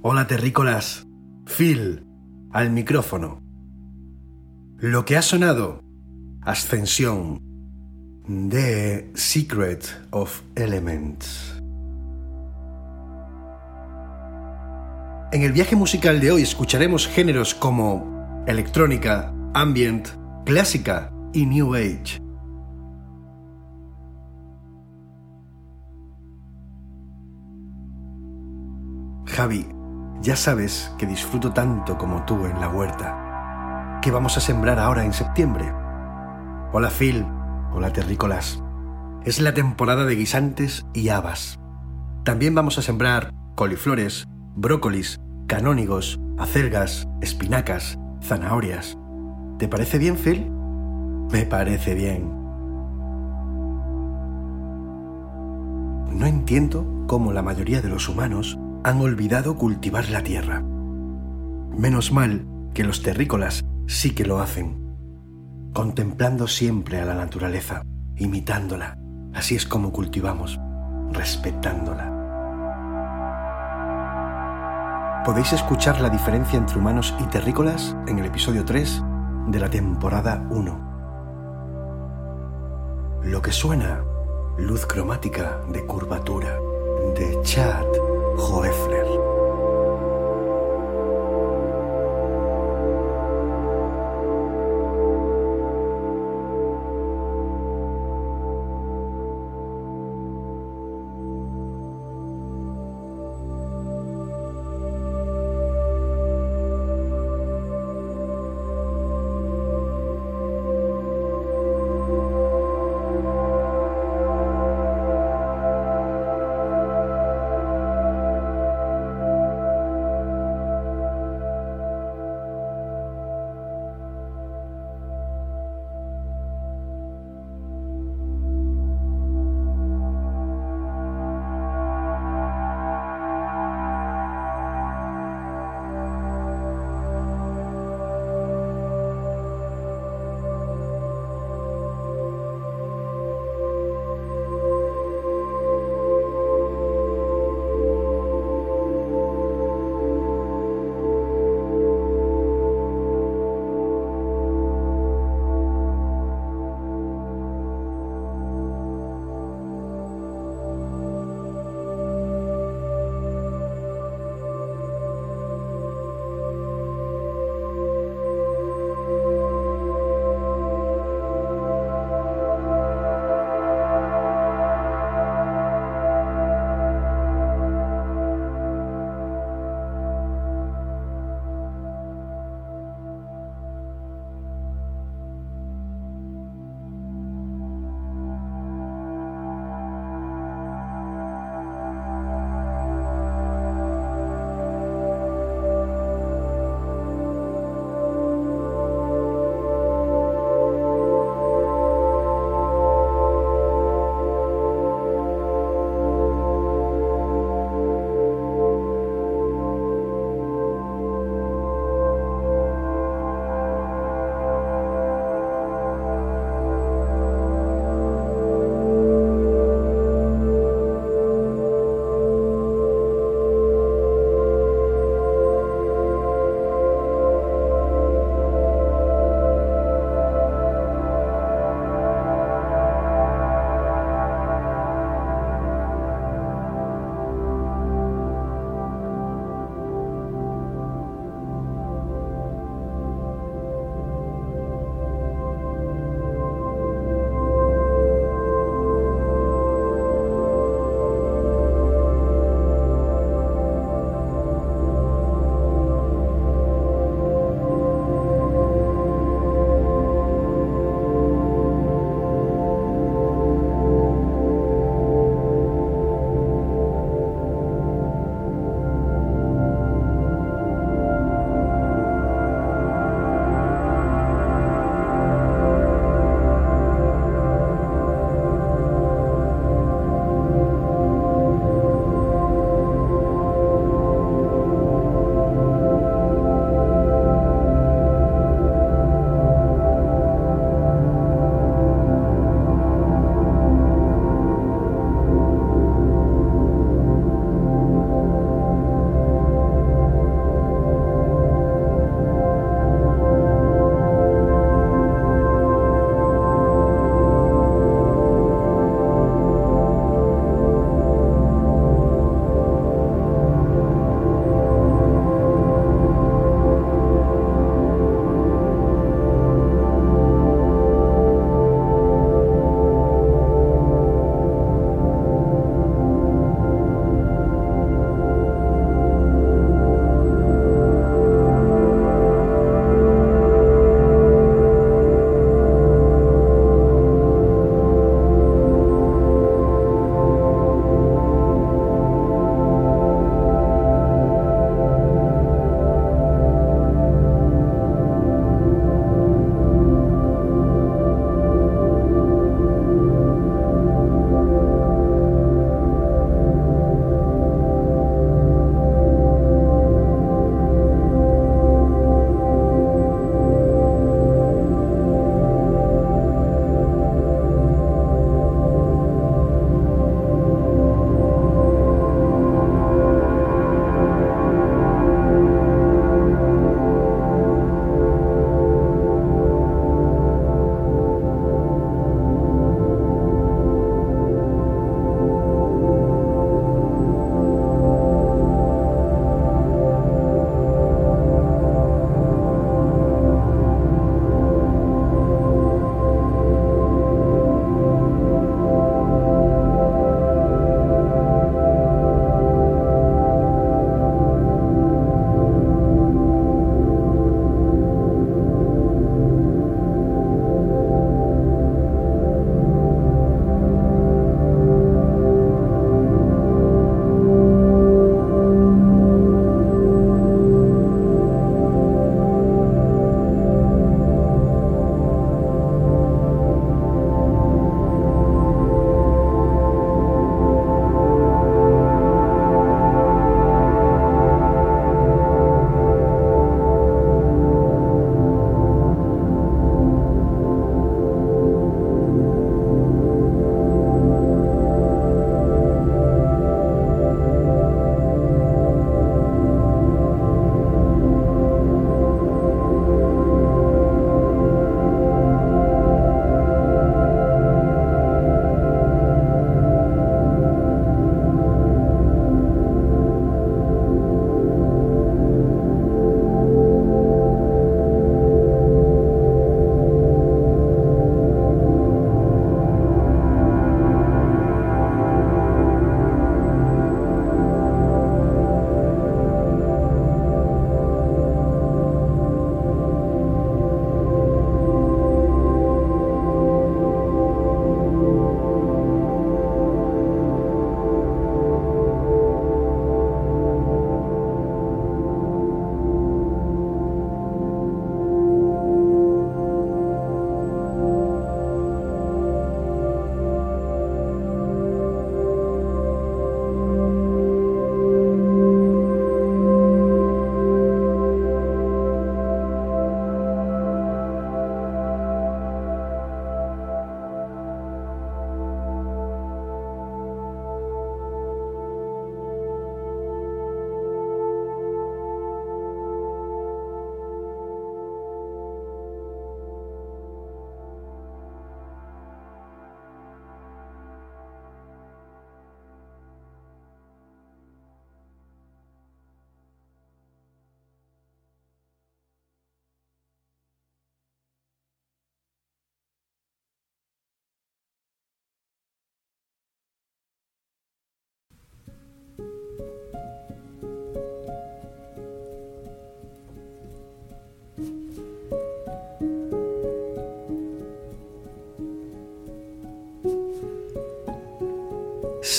Hola terrícolas, Phil, al micrófono. Lo que ha sonado, Ascensión, de Secret of Elements. En el viaje musical de hoy escucharemos géneros como electrónica, ambient, clásica y new age. Javi, ya sabes que disfruto tanto como tú en la huerta. ¿Qué vamos a sembrar ahora en septiembre? Hola Phil, hola terrícolas. Es la temporada de guisantes y habas. También vamos a sembrar coliflores, brócolis, canónigos, acelgas, espinacas, zanahorias. ¿Te parece bien, Phil? Me parece bien. No entiendo cómo la mayoría de los humanos han olvidado cultivar la tierra. Menos mal que los terrícolas sí que lo hacen, contemplando siempre a la naturaleza, imitándola. Así es como cultivamos, respetándola. Podéis escuchar la diferencia entre humanos y terrícolas en el episodio 3 de la temporada 1. Lo que suena, luz cromática de curvatura, de Chad Hoefler.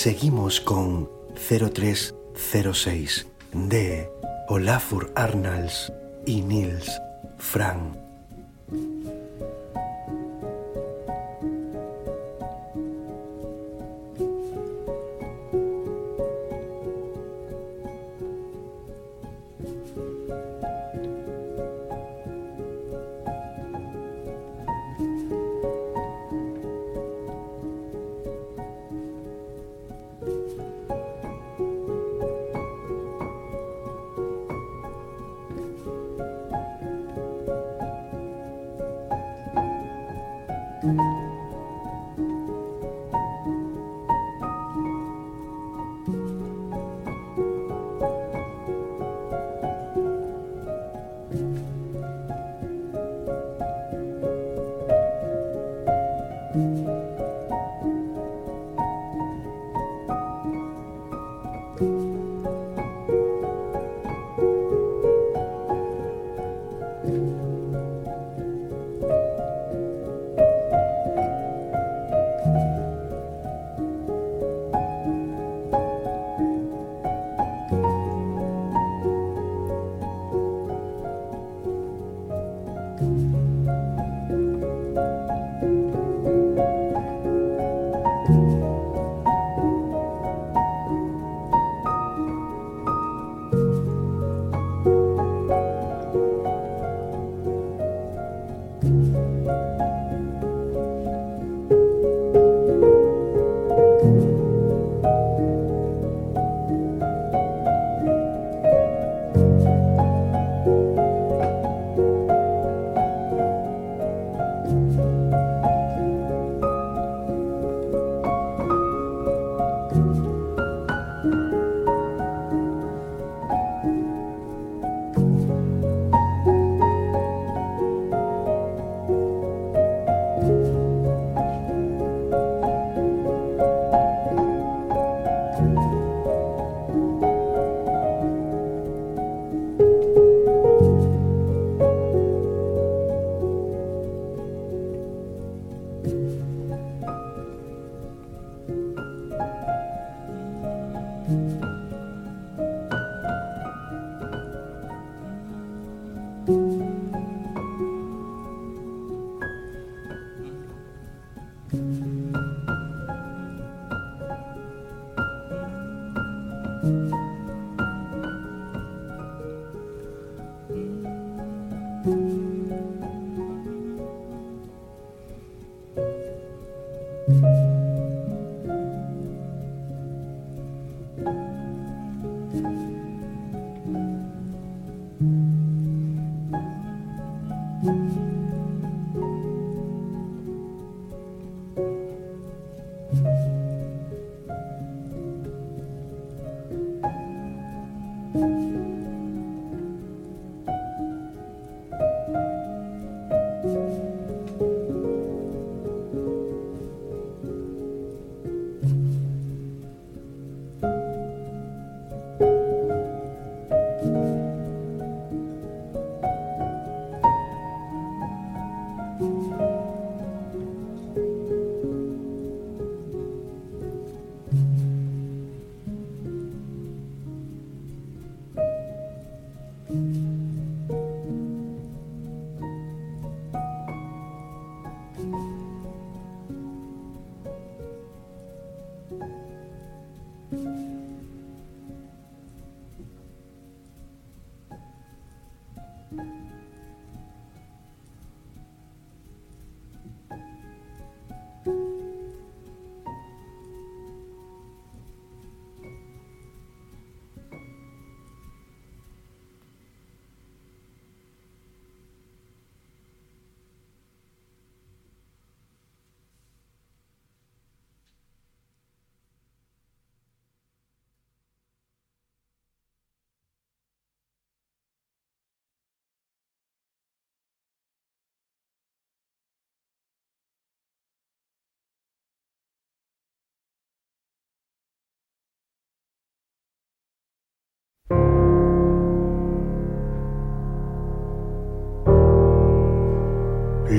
Seguimos con 0306 de Olafur Arnalds y Nils Frank.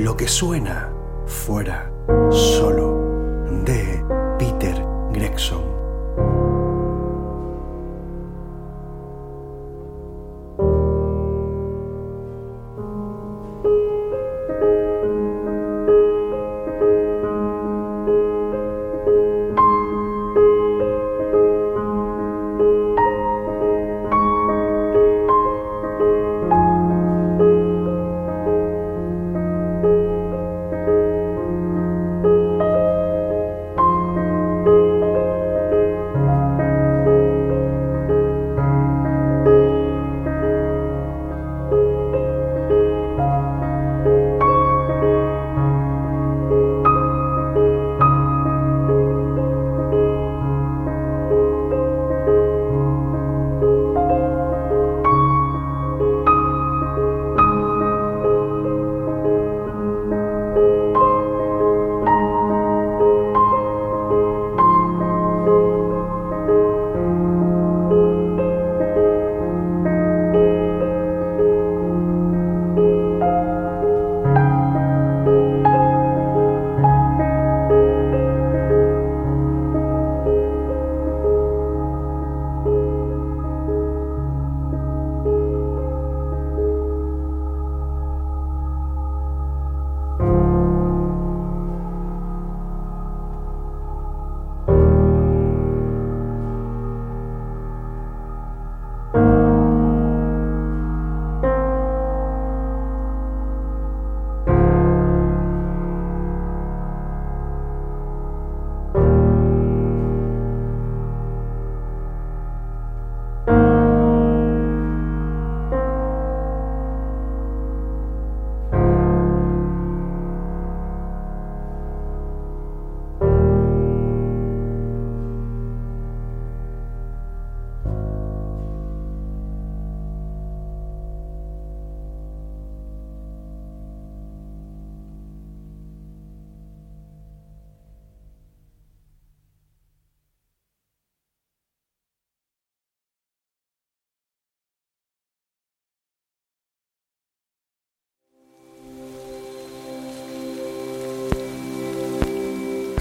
Lo que suena fuera solo de Peter Gregson.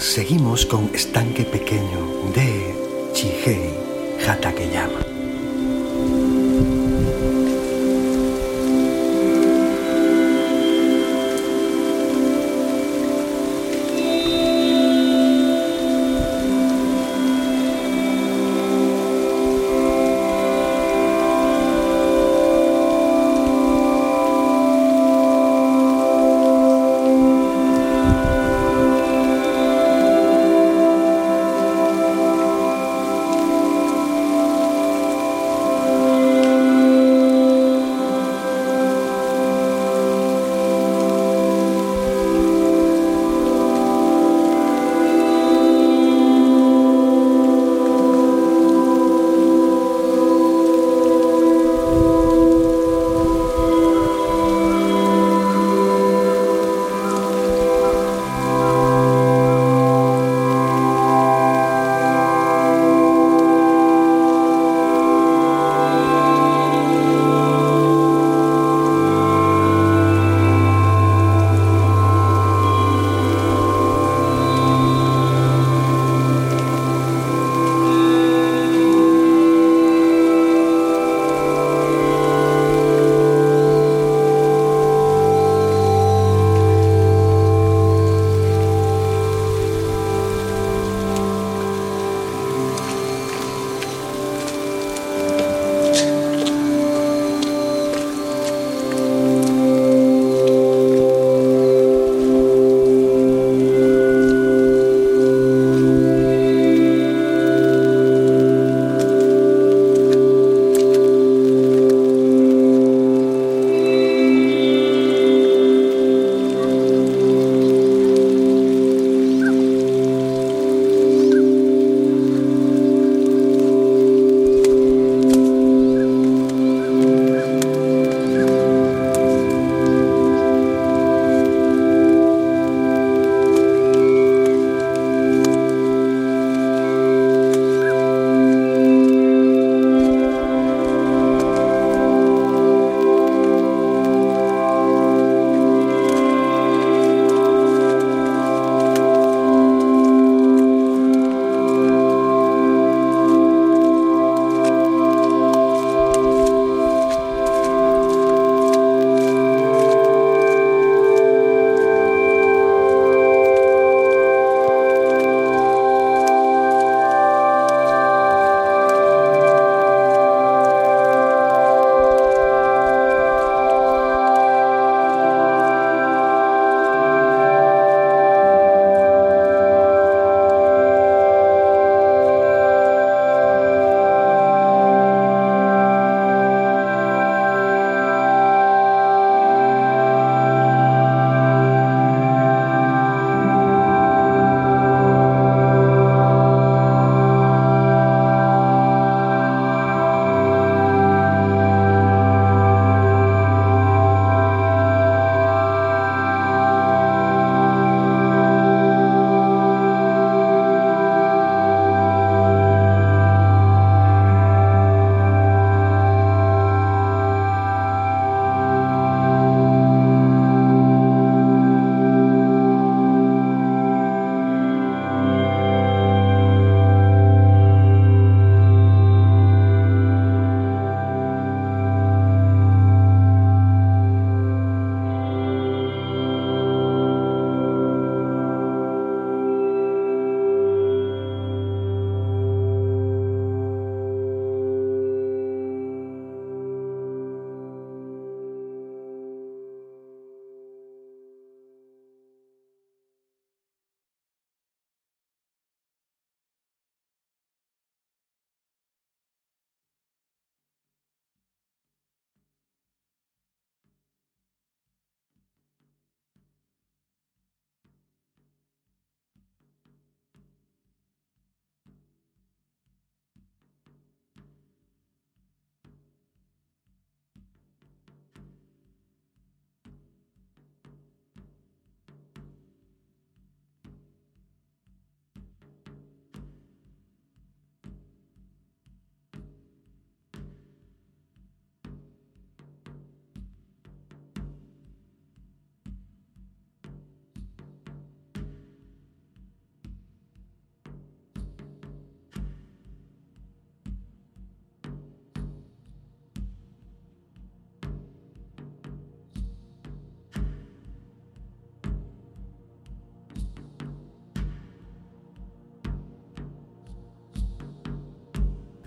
Seguimos con Estanque Pequeño de Chihei Hatakeyama.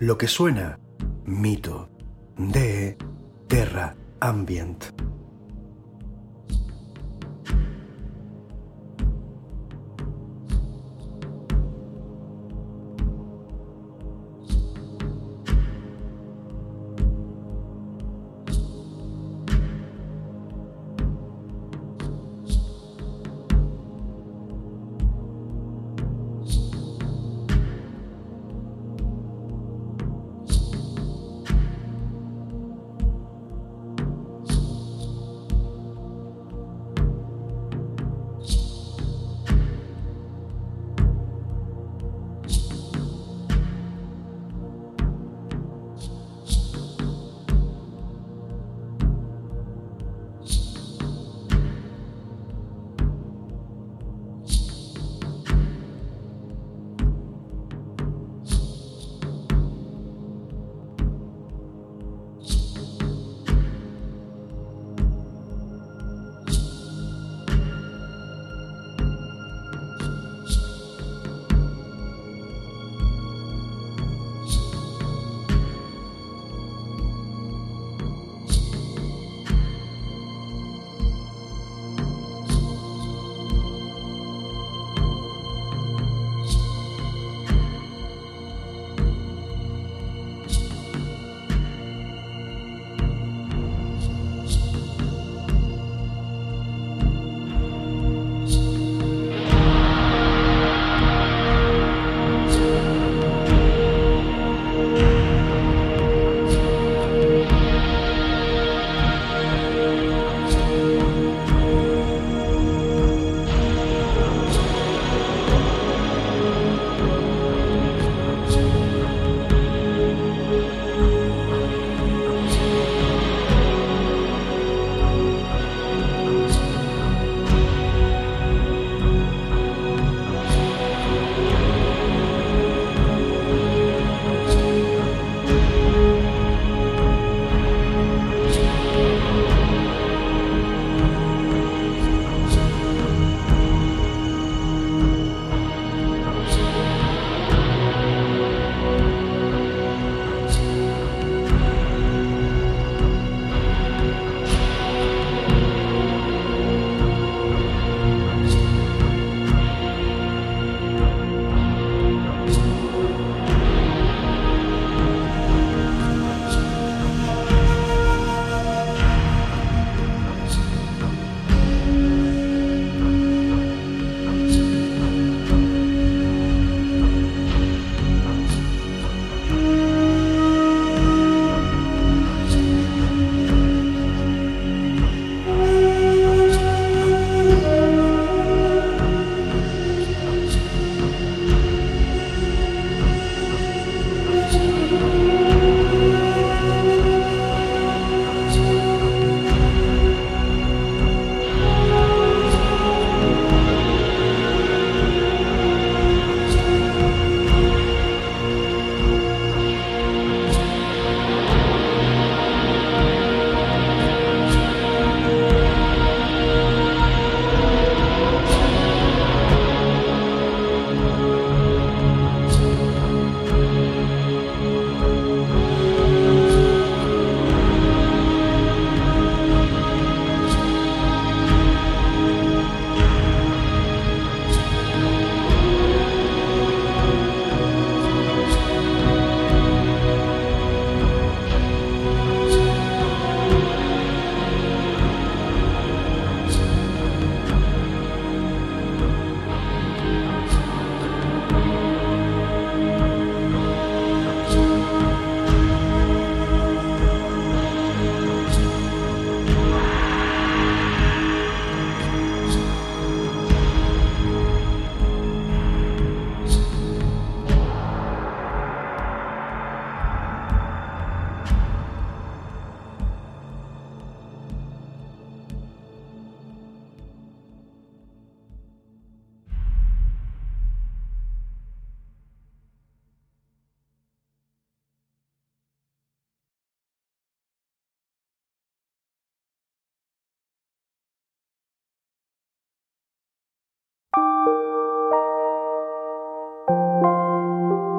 Lo que suena mito de Terra Ambient.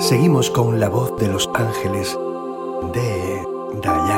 Seguimos con la voz de los ángeles de Diane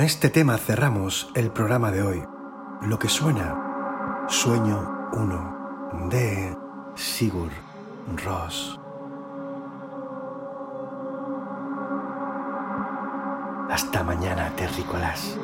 Con este tema cerramos el programa de hoy. Lo que suena, Sueño 1 de Sigur Ross. Hasta mañana, terrícolas.